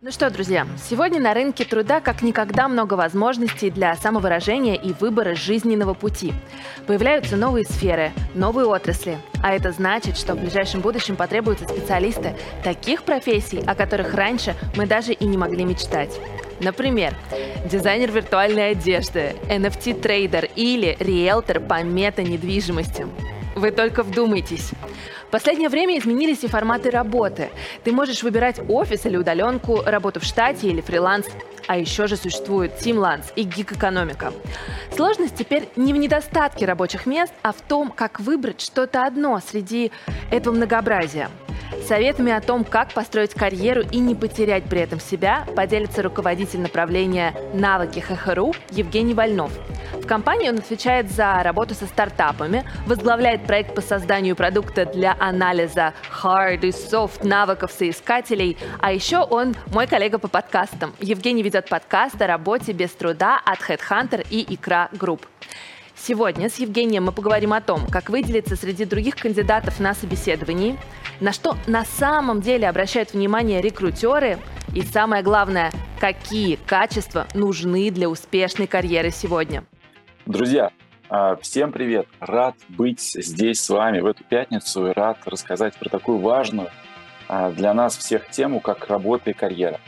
Ну что, друзья, сегодня на рынке труда как никогда много возможностей для самовыражения и выбора жизненного пути. Появляются новые сферы, новые отрасли. А это значит, что в ближайшем будущем потребуются специалисты таких профессий, о которых раньше мы даже и не могли мечтать. Например, дизайнер виртуальной одежды, NFT-трейдер или риэлтор по мета-недвижимости. Вы только вдумайтесь. В последнее время изменились и форматы работы. Ты можешь выбирать офис или удаленку, работу в штате или фриланс. А еще же существует Teamlance и гик-экономика. Сложность теперь не в недостатке рабочих мест, а в том, как выбрать что-то одно среди этого многообразия. Советами о том, как построить карьеру и не потерять при этом себя, поделится руководитель направления «Навыки hh.ru» Евгений Вольнов. В компании он отвечает за работу со стартапами, возглавляет проект по созданию продукта для анализа hard и soft навыков соискателей, а еще он мой коллега по подкастам. Евгений ведет подкаст о работе без труда от Headhunter и Икра Group. Сегодня с Евгением мы поговорим о том, как выделиться среди других кандидатов на собеседовании, на что на самом деле обращают внимание рекрутеры и самое главное, какие качества нужны для успешной карьеры сегодня. Друзья, а, всем привет! Рад быть здесь с вами в эту пятницу и рад рассказать про такую важную а, для нас всех тему, как работа и карьера.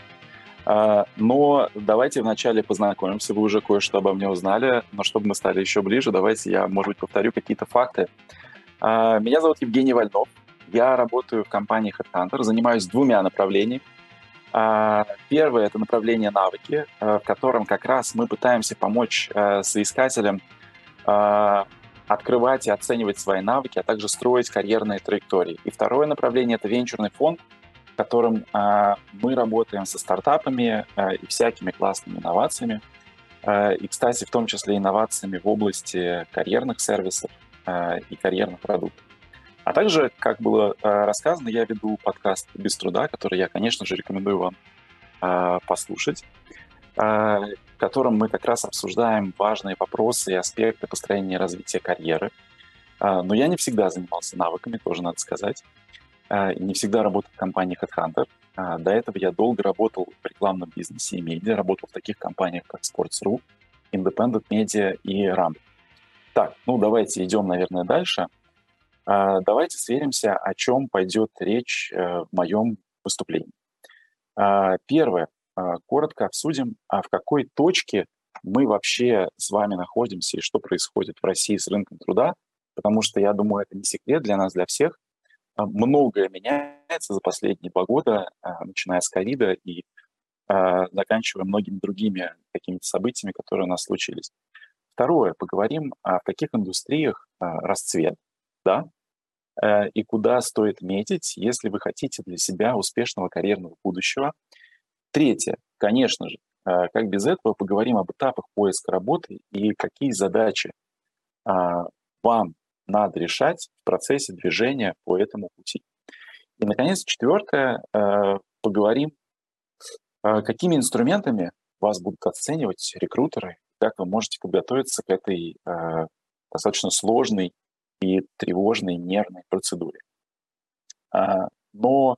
А, но давайте вначале познакомимся, вы уже кое-что обо мне узнали, но чтобы мы стали еще ближе, давайте я, может быть, повторю какие-то факты. Меня зовут Евгений Вольнов, я работаю в компании Headhunter, занимаюсь двумя направлениями. А, первое – это направление навыки, в котором как раз мы пытаемся помочь соискателям а, открывать и оценивать свои навыки, а также строить карьерные траектории. И второе направление – это венчурный фонд, котором а, мы работаем со стартапами э, и всякими классными инновациями. И, кстати, в том числе инновациями в области карьерных сервисов и карьерных продуктов. А также, как было рассказано, я веду подкаст «Без труда», который я, конечно же, рекомендую вам послушать, в котором мы как раз обсуждаем важные вопросы и аспекты построения и развития карьеры. Но я не всегда занимался навыками, тоже надо сказать. Э, не всегда работал в компании Headhunter. Э, до этого я долго работал в рекламном бизнесе и медиа, работал в таких компаниях, как Sports.ru, Independent Media и RAM. Так, ну давайте идем, наверное, дальше – а, давайте сверимся, о чем пойдет речь э, в моем выступлении. Первое. Коротко обсудим, а в какой точке мы вообще с вами находимся и что происходит в России с рынком труда, потому что, я думаю, это не секрет для нас, для всех. Многое меняется за последние два года, начиная с ковида и заканчивая многими другими какими-то событиями, которые у нас случились. Второе, поговорим, в каких индустриях расцвет, да, Э, и куда стоит метить, если вы хотите для себя успешного карьерного будущего. Третье, конечно же, э, как без этого, поговорим об этапах поиска работы и какие задачи вам надо решать в процессе движения по этому пути. И, наконец, четвертое, э, поговорим, какими инструментами вас будут оценивать рекрутеры, как вы можете подготовиться к этой достаточно сложной и тревожной, нервной процедуре. Но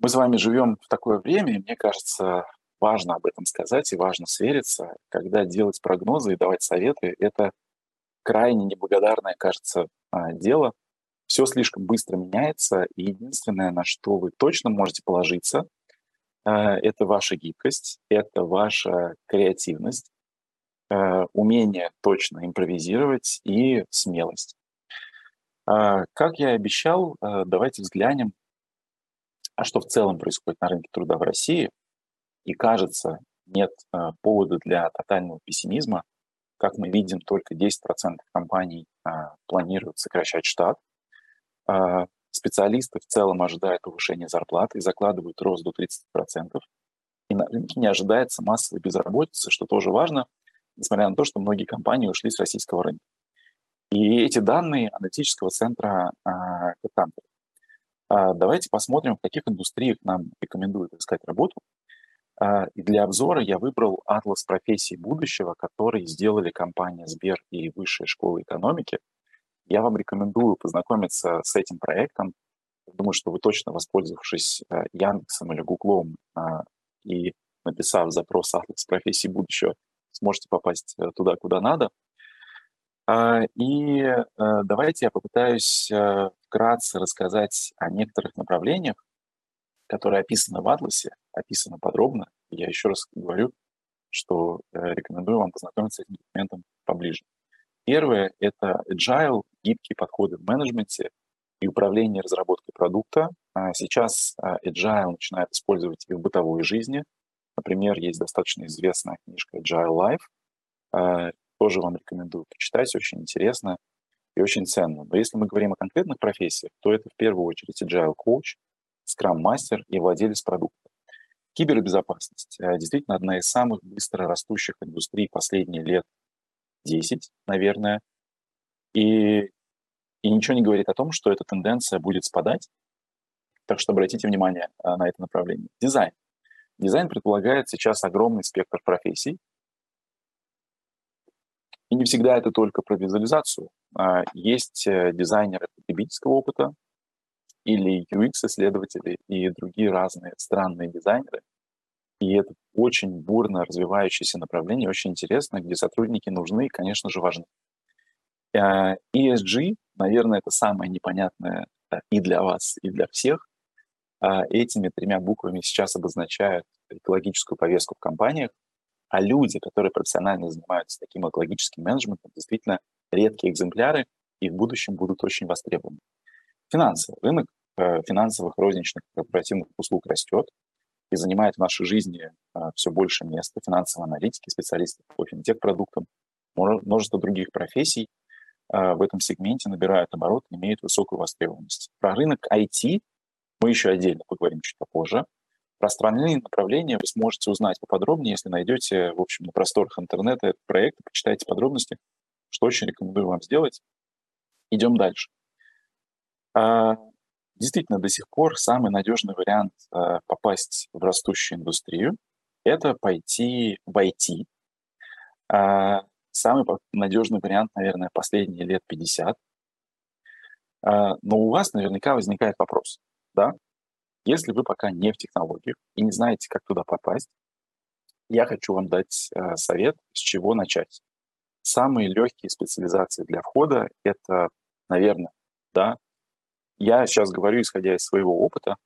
мы с вами живем в такое время, и мне кажется, важно об этом сказать и важно свериться, когда делать прогнозы и давать советы. Это крайне неблагодарное, кажется, а, дело. Все слишком быстро меняется, и единственное, на что вы точно можете положиться, а, это ваша гибкость, это ваша креативность, умение точно импровизировать и смелость. А, как я и обещал, давайте взглянем, а что в целом происходит на рынке труда в России. И кажется, нет повода для тотального пессимизма. Как мы видим, только 10% компаний а, планируют сокращать штат. А, специалисты в целом ожидают повышения зарплаты и закладывают рост до 30%. И на рынке не ожидается массовой безработицы, что тоже важно, несмотря на то, что многие компании ушли с российского рынка. И эти данные аналитического центра а, А, давайте посмотрим, в каких индустриях нам рекомендуют искать работу. А, для обзора я выбрал атлас профессий будущего, который сделали компания Сбер и Высшая школа экономики. Я вам рекомендую познакомиться с этим проектом. Думаю, что вы точно, воспользовавшись э, Яндексом или Гуглом и написав запрос «Атлас профессий будущего», сможете попасть э, туда, куда надо. А, и э, давайте я попытаюсь вкратце рассказать о некоторых направлениях, которые описаны в Атласе, описаны подробно. Я еще раз говорю, что рекомендую вам познакомиться с этим документом поближе. Первое — это agile, гибкие подходы в менеджменте и управлении разработкой продукта. А сейчас agile начинают использовать и в бытовой жизни — Например, есть достаточно известная книжка Agile Life. Э, тоже вам рекомендую почитать, очень интересно и очень ценно. Но если мы говорим о конкретных профессиях, то это в первую очередь Agile Coach, Scrum Master и владелец продукта. Кибербезопасность э, действительно одна из самых быстро растущих индустрий последние лет 10, наверное. И, и ничего не говорит о том, что эта тенденция будет спадать. Так что обратите внимание э, на это направление. Дизайн. Дизайн предполагает сейчас огромный спектр профессий. И не всегда это только про визуализацию. А, есть э, дизайнеры потребительского опыта или UX-исследователи и другие разные странные дизайнеры. И это очень бурно развивающееся направление, очень интересно, где сотрудники нужны и, конечно же, важны. А, ESG, наверное, это самое непонятное и для вас, и для всех, а, этими тремя буквами сейчас обозначают экологическую повестку в компаниях, а люди, которые профессионально занимаются таким экологическим менеджментом, действительно редкие экземпляры и в будущем будут очень востребованы. Финансы. Рынок финансовых розничных корпоративных услуг растет и занимает в нашей жизни э, все больше места. Финансовые аналитики, специалисты по финтех-продуктам, множество других профессий э, в этом сегменте набирают оборот, имеют высокую востребованность. Про рынок IT мы еще отдельно поговорим чуть попозже. Про остальные направления вы сможете узнать поподробнее, если найдете, в общем, на просторах интернета этот проект, почитайте подробности, что очень рекомендую вам сделать. Идем дальше. А, действительно, до сих пор самый надежный вариант а, попасть в растущую индустрию – это пойти в IT. А, самый надежный вариант, наверное, последние лет 50. Но у вас наверняка возникает вопрос – да, если вы пока не в технологиях и не знаете, как туда попасть, я хочу вам дать э, совет, с чего начать. Самые легкие специализации для входа — это, наверное, да, я сейчас говорю, исходя из своего опыта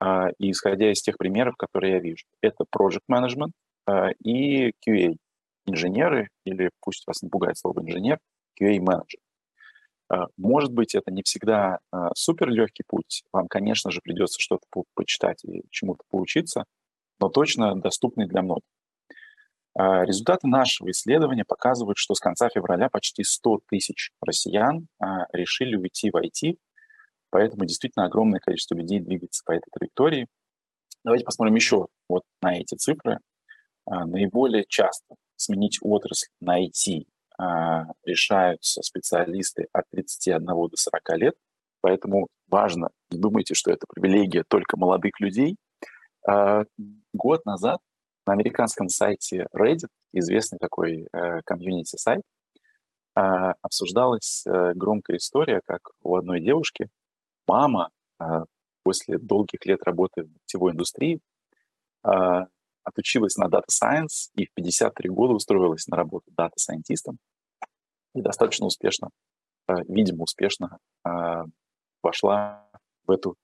э, и исходя из тех примеров, которые я вижу. Это project management э, и QA. Инженеры, или пусть вас не пугает слово инженер, QA-менеджер. А, может быть, это не всегда супер легкий путь. Вам, конечно же, придется что-то почитать и чему-то поучиться, но точно доступный для многих. Результаты нашего исследования показывают, что с конца февраля почти 100 тысяч россиян решили уйти в IT, поэтому действительно огромное количество людей двигается по этой траектории. Давайте посмотрим еще вот на эти цифры. Наиболее часто сменить отрасль на IT а, решаются специалисты от 31 до 40 лет, поэтому важно, не думайте, что это привилегия только молодых людей. А, год назад на американском сайте Reddit, известный такой э, комьюнити-сайт, а, обсуждалась э, громкая история, как у одной девушки мама после долгих лет работы в сетевой индустрии отучилась на Data Science и в 53 года устроилась на работу data scientist ом и достаточно успешно, э, видимо, успешно э, вошла в эту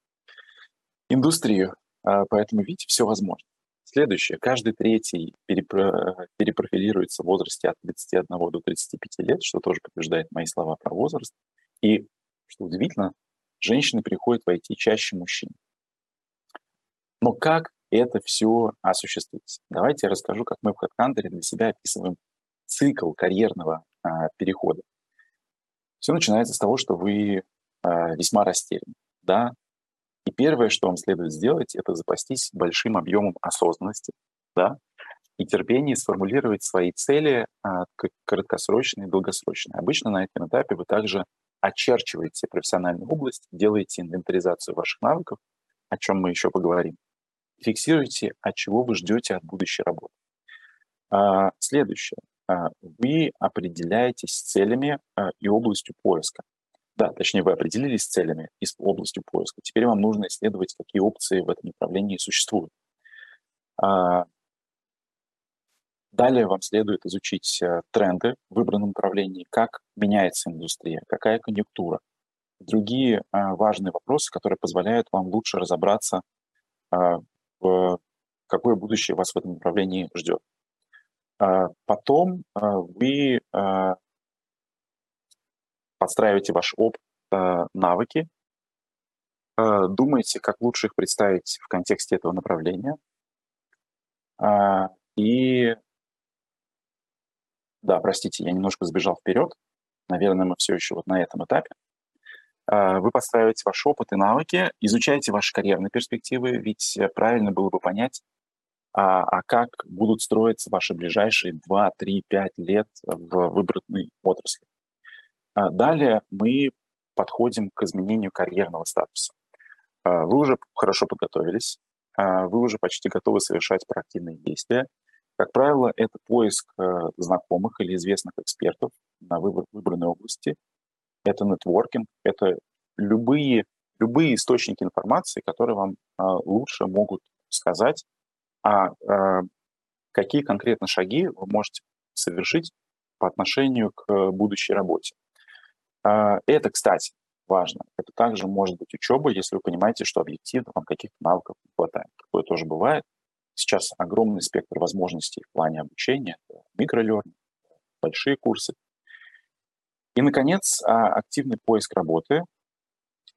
индустрию. Э, поэтому, видите, все возможно. Следующее. Каждый третий перепро- перепрофилируется в возрасте от 31 до 35 лет, что тоже подтверждает мои слова про возраст. И, что удивительно, женщины приходят войти чаще мужчин. Но как это все осуществить? Давайте я расскажу, как мы в HeadHunter для себя описываем цикл карьерного а, перехода. Все начинается с того, что вы а, весьма растеряны, да, и первое, что вам следует сделать, это запастись большим объемом осознанности, да, и терпение сформулировать свои цели а, краткосрочные и долгосрочные. Обычно на этом этапе вы также очерчиваете профессиональную область, делаете инвентаризацию ваших навыков, о чем мы еще поговорим. Фиксируйте, от чего вы ждете от будущей работы. А, следующее. А, вы определяетесь с целями а, и областью поиска. Да, точнее, вы определились с целями и с областью поиска. Теперь вам нужно исследовать, какие опции в этом направлении существуют. Далее вам следует изучить э, тренды в выбранном направлении, как меняется индустрия, какая конъюнктура, другие важные вопросы, которые позволяют вам лучше разобраться, в какое будущее вас в этом направлении ждет. Потом вы подстраиваете ваш опыт, навыки, думаете, как лучше их представить в контексте этого направления. И да, простите, я немножко сбежал вперед. Наверное, мы все еще вот на этом этапе. Вы подстраиваете ваш опыт и навыки, изучаете ваши карьерные перспективы, ведь э, правильно было бы понять, а, а как будут строиться ваши ближайшие 2, 3, 5 лет в выбранной отрасли. А далее мы подходим к изменению карьерного статуса. А, вы уже хорошо подготовились, вы уже почти готовы совершать проактивные действия. Как правило, это поиск э, знакомых или известных экспертов на выбор, выбранной области. Это нетворкинг, это любые, любые источники информации, которые вам лучше могут сказать, а э, какие конкретно шаги вы можете совершить по отношению к будущей работе. Э, это, кстати, важно. Это также может быть учеба, если вы понимаете, что объективно вам каких-то навыков не хватает. Такое тоже бывает. Сейчас огромный спектр возможностей в плане обучения, микролернинг, большие курсы. И, наконец, а, активный поиск работы,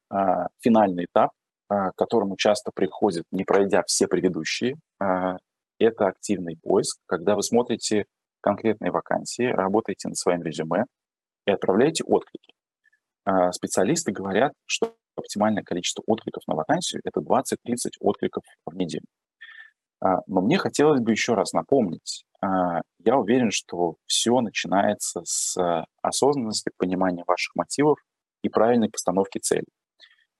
а, финальный этап, а, к которому часто приходит, не пройдя все предыдущие, это активный поиск, когда вы смотрите конкретные вакансии, работаете над своим резюме и отправляете отклики. Специалисты говорят, что оптимальное количество откликов на вакансию – это 20-30 откликов в неделю. Но мне хотелось бы еще раз напомнить, я уверен, что все начинается с осознанности, понимания ваших мотивов и правильной постановки целей.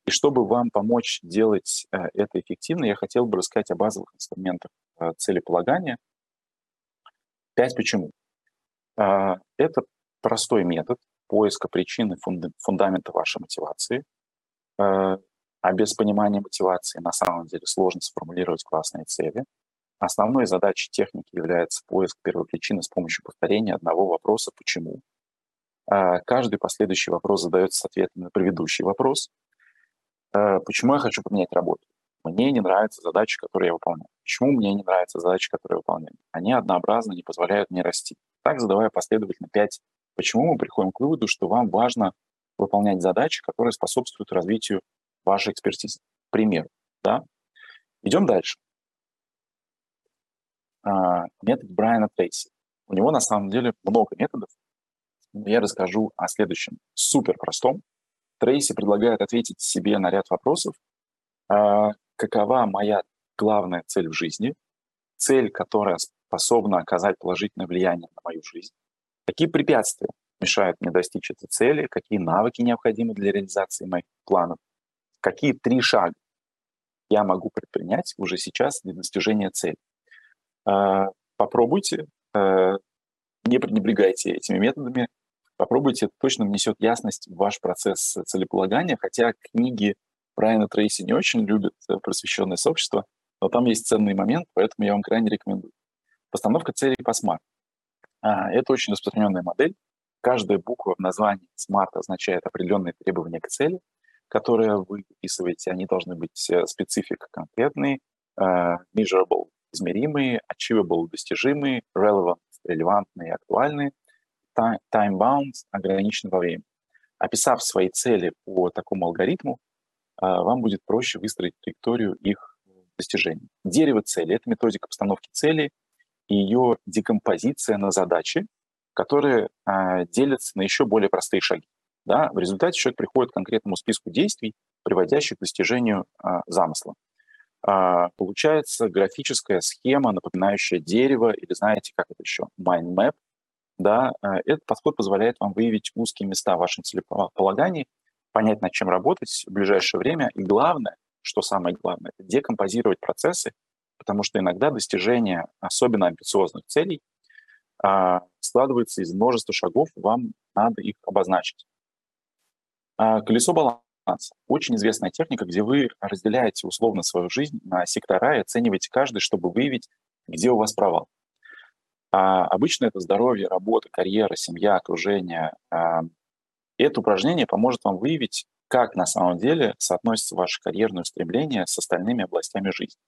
И чтобы вам помочь делать это эффективно, я хотел бы рассказать о базовых инструментах целеполагания. Пять почему. Это простой метод поиска причины фундамента вашей мотивации. А без понимания мотивации на самом деле сложно сформулировать классные цели. Основной задачей техники является поиск первопричины с помощью повторения одного вопроса «почему?». Каждый последующий вопрос задается с ответом на предыдущий вопрос – Э, почему я хочу поменять работу? Мне не нравятся задачи, которые я выполняю. Почему мне не нравятся задачи, которые я выполняю? Они однообразно не позволяют мне расти. Так, задавая последовательно 5 почему, мы приходим к выводу, что вам важно выполнять задачи, которые способствуют развитию вашей экспертизы. К примеру, да? Идем дальше. А, метод Брайана Трейси. У него на самом деле много методов. Я расскажу о следующем супер простом, Трейси предлагает ответить себе на ряд вопросов. А, какова моя главная цель в жизни? Цель, которая способна оказать положительное влияние на мою жизнь. Какие препятствия мешают мне достичь этой цели? Какие навыки необходимы для реализации моих планов? Какие три шага я могу предпринять уже сейчас для достижения цели? А, попробуйте, а, не пренебрегайте этими методами, Попробуйте, это точно внесет ясность в ваш процесс целеполагания, хотя книги Брайана Трейси не очень любят э, просвещенное сообщество, но там есть ценный момент, поэтому я вам крайне рекомендую. Постановка целей по SMART. А, это очень распространенная модель. Каждая буква в названии SMART означает определенные требования к цели, которые вы выписываете. Они должны быть э, специфик конкретные, uh, measurable – измеримые, achievable – достижимые, relevant – релевантные актуальные – time-bound, ограничен во времени. Описав свои цели по такому алгоритму, а, вам будет проще выстроить траекторию их достижения. Дерево цели – это методика постановки цели и ее декомпозиция на задачи, которые делятся на еще более простые шаги. Да? В результате человек приходит к конкретному списку действий, приводящих к достижению а, замысла. А, получается графическая схема, напоминающая дерево, или знаете, как это еще, mind map, да, э, этот подход позволяет вам выявить узкие места в вашем целеполагании, понять, над чем работать в ближайшее время, и главное, что самое главное, это декомпозировать процессы, потому что иногда достижение особенно амбициозных целей а, складывается из множества шагов, вам надо их обозначить. А, колесо баланса. Очень известная техника, где вы разделяете условно свою жизнь на сектора и оцениваете каждый, чтобы выявить, где у вас провал. А обычно это здоровье, работа, карьера, семья, окружение. А, это упражнение поможет вам выявить, как на самом деле соотносится ваше карьерное устремление с остальными областями жизни.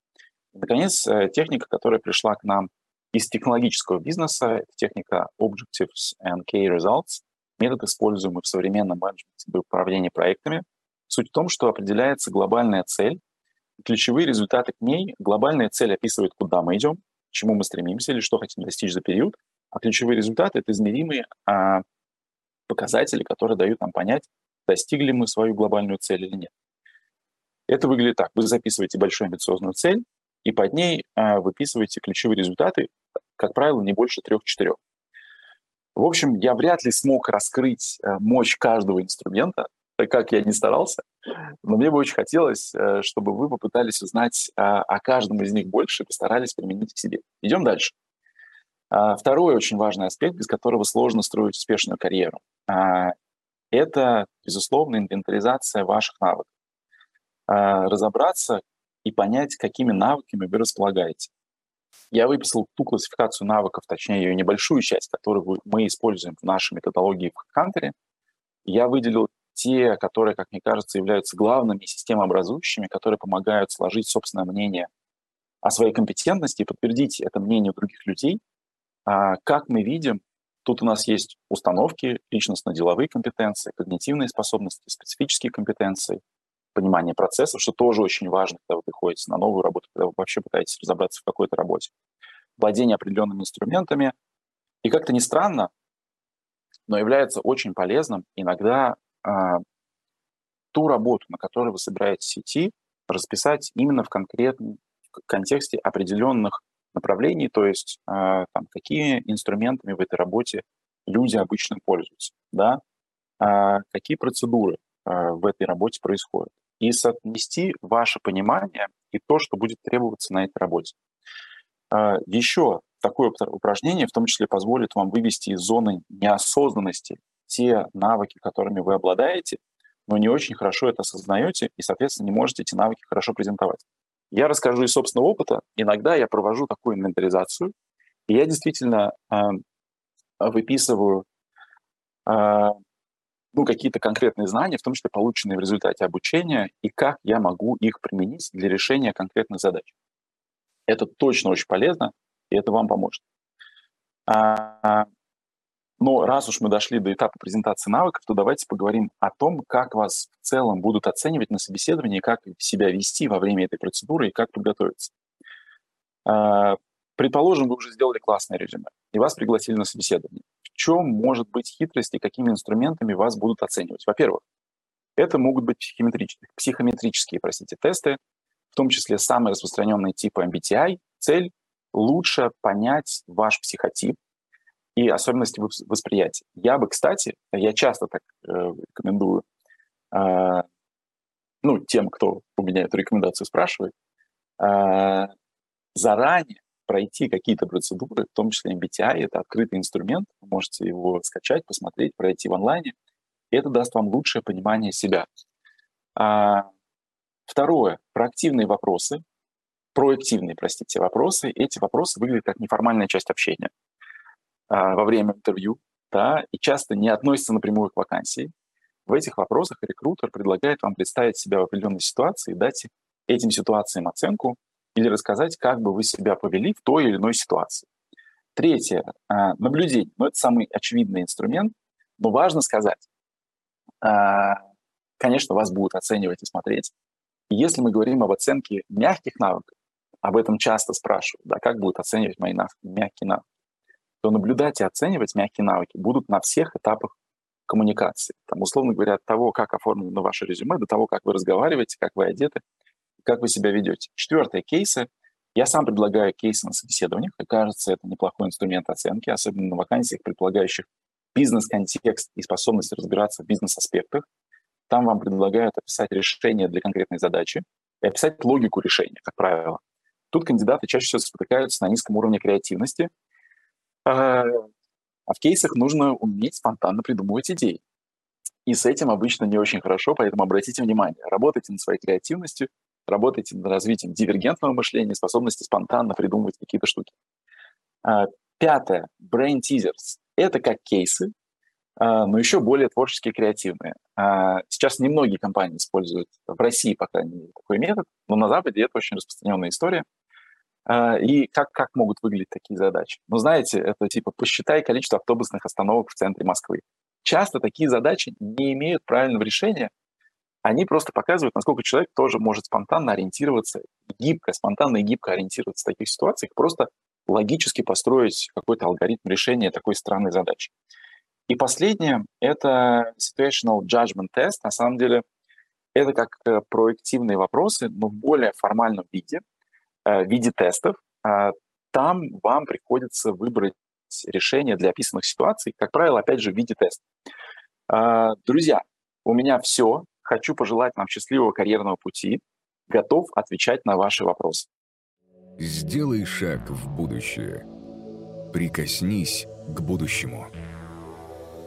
Наконец, э, техника, которая пришла к нам из технологического бизнеса, это техника Objectives and Key Results, метод, используемый в современном менеджменте для управления проектами. Суть в том, что определяется глобальная цель, ключевые результаты к ней. Глобальная цель описывает, куда мы идем, к чему мы стремимся или что хотим достичь за период, а ключевые результаты — это измеримые а, показатели, которые дают нам понять, достигли мы свою глобальную цель или нет. Это выглядит так. Вы записываете большую амбициозную цель, и под ней а, выписываете ключевые результаты, как правило, не больше трех-четырех. В общем, я вряд ли смог раскрыть э, мощь каждого инструмента, как я не старался, но мне бы очень хотелось, э, чтобы вы попытались узнать о каждом из них больше и постарались применить к себе. Идем дальше. А, второй очень важный аспект, без которого сложно строить успешную карьеру, а, это, безусловно, инвентаризация ваших навыков. Разобраться и понять, какими навыками вы располагаете. Я выписал ту классификацию навыков, точнее ее небольшую часть, которую мы используем в нашей методологии в Хантере. Я выделил те, которые, как мне кажется, являются главными системообразующими, которые помогают сложить собственное мнение о своей компетентности и подтвердить это мнение других людей. А, как мы видим, тут у нас есть установки, личностно-деловые компетенции, когнитивные способности, специфические компетенции, понимание процессов, что тоже очень важно, когда вы приходите на новую работу, когда вы вообще пытаетесь разобраться в какой-то работе. Владение определенными инструментами. И как-то не странно, но является очень полезным иногда э, ту работу, на которой вы собираетесь идти, расписать именно в конкретном в контексте определенных направлений, то есть э, там, какими инструментами в этой работе люди обычно пользуются, да, э, какие процедуры э, в этой работе происходят и соотнести ваше понимание и то, что будет требоваться на этой работе. А, Еще такое упражнение в том числе позволит вам вывести из зоны неосознанности те навыки, которыми вы обладаете, но не очень хорошо это осознаете и, соответственно, не можете эти навыки хорошо презентовать. Я расскажу из собственного опыта. Иногда я провожу такую инвентаризацию, и я действительно э, выписываю э, ну, какие-то конкретные знания, в том числе полученные в результате обучения, и как я могу их применить для решения конкретных задач. Это точно очень полезно, и это вам поможет. А, но раз уж мы дошли до этапа презентации навыков, то давайте поговорим о том, как вас в целом будут оценивать на собеседовании, как себя вести во время этой процедуры и как подготовиться. А, предположим, вы уже сделали классное резюме, и вас пригласили на собеседование чем может быть хитрость и какими инструментами вас будут оценивать? Во-первых, это могут быть психометрические, психометрические простите, тесты, в том числе самые распространенные типы MBTI. Цель – лучше понять ваш психотип и особенности восприятия. Я бы, кстати, я часто так э, рекомендую э, ну, тем, кто у меня эту рекомендацию спрашивает, э, заранее пройти какие-то процедуры, в том числе MBTI, это открытый инструмент, вы можете его скачать, посмотреть, пройти в онлайне, и это даст вам лучшее понимание себя. А, второе, проактивные вопросы, проактивные, простите, вопросы. Эти вопросы выглядят как неформальная часть общения а, во время интервью, да, и часто не относятся напрямую к вакансии. В этих вопросах рекрутер предлагает вам представить себя в определенной ситуации и дать этим ситуациям оценку, или рассказать, как бы вы себя повели в той или иной ситуации. Третье а, – наблюдение. Ну, это самый очевидный инструмент, но важно сказать, а, конечно, вас будут оценивать и смотреть. И если мы говорим об оценке мягких навыков, об этом часто спрашивают, да, как будут оценивать мои навыки, мягкие навыки, то наблюдать и оценивать мягкие навыки будут на всех этапах коммуникации. Там, условно говоря, от того, как оформлено ваше резюме, до того, как вы разговариваете, как вы одеты, как вы себя ведете. Четвертое, кейсы. Я сам предлагаю кейсы на собеседованиях. Мне кажется, это неплохой инструмент оценки, особенно на вакансиях, предполагающих бизнес-контекст и способность разбираться в бизнес-аспектах. Там вам предлагают описать решение для конкретной задачи и описать логику решения, как правило. Тут кандидаты чаще всего спотыкаются на низком уровне креативности, а, а в кейсах нужно уметь спонтанно придумывать идеи. И с этим обычно не очень хорошо, поэтому обратите внимание, работайте над своей креативностью, работайте над развитием дивергентного мышления, способности спонтанно придумывать какие-то штуки. А, пятое. Brain teasers. Это как кейсы, а, но еще более творческие, креативные. Сейчас немногие компании используют, в России, по крайней мере, такой метод, но на Западе это очень распространенная история. А, и как, как могут выглядеть такие задачи? Ну, знаете, это типа посчитай количество автобусных остановок в центре Москвы. Часто такие задачи не имеют правильного решения, они просто показывают, насколько человек тоже может спонтанно ориентироваться, гибко, спонтанно и гибко ориентироваться в таких ситуациях, просто логически построить какой-то алгоритм решения такой странной задачи. И последнее — это situational judgment test. На самом деле это как э, проективные вопросы, но в более формальном виде, Э, в виде тестов. А, там вам приходится выбрать решение для описанных ситуаций, как правило, опять же, в виде теста. А, друзья, у меня все. Хочу пожелать нам счастливого карьерного пути. Готов отвечать на ваши вопросы. Сделай шаг в будущее. Прикоснись к будущему.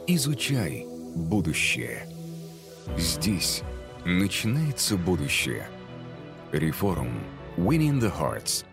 Изучай будущее. Здесь начинается будущее. Реформ Winning the Hearts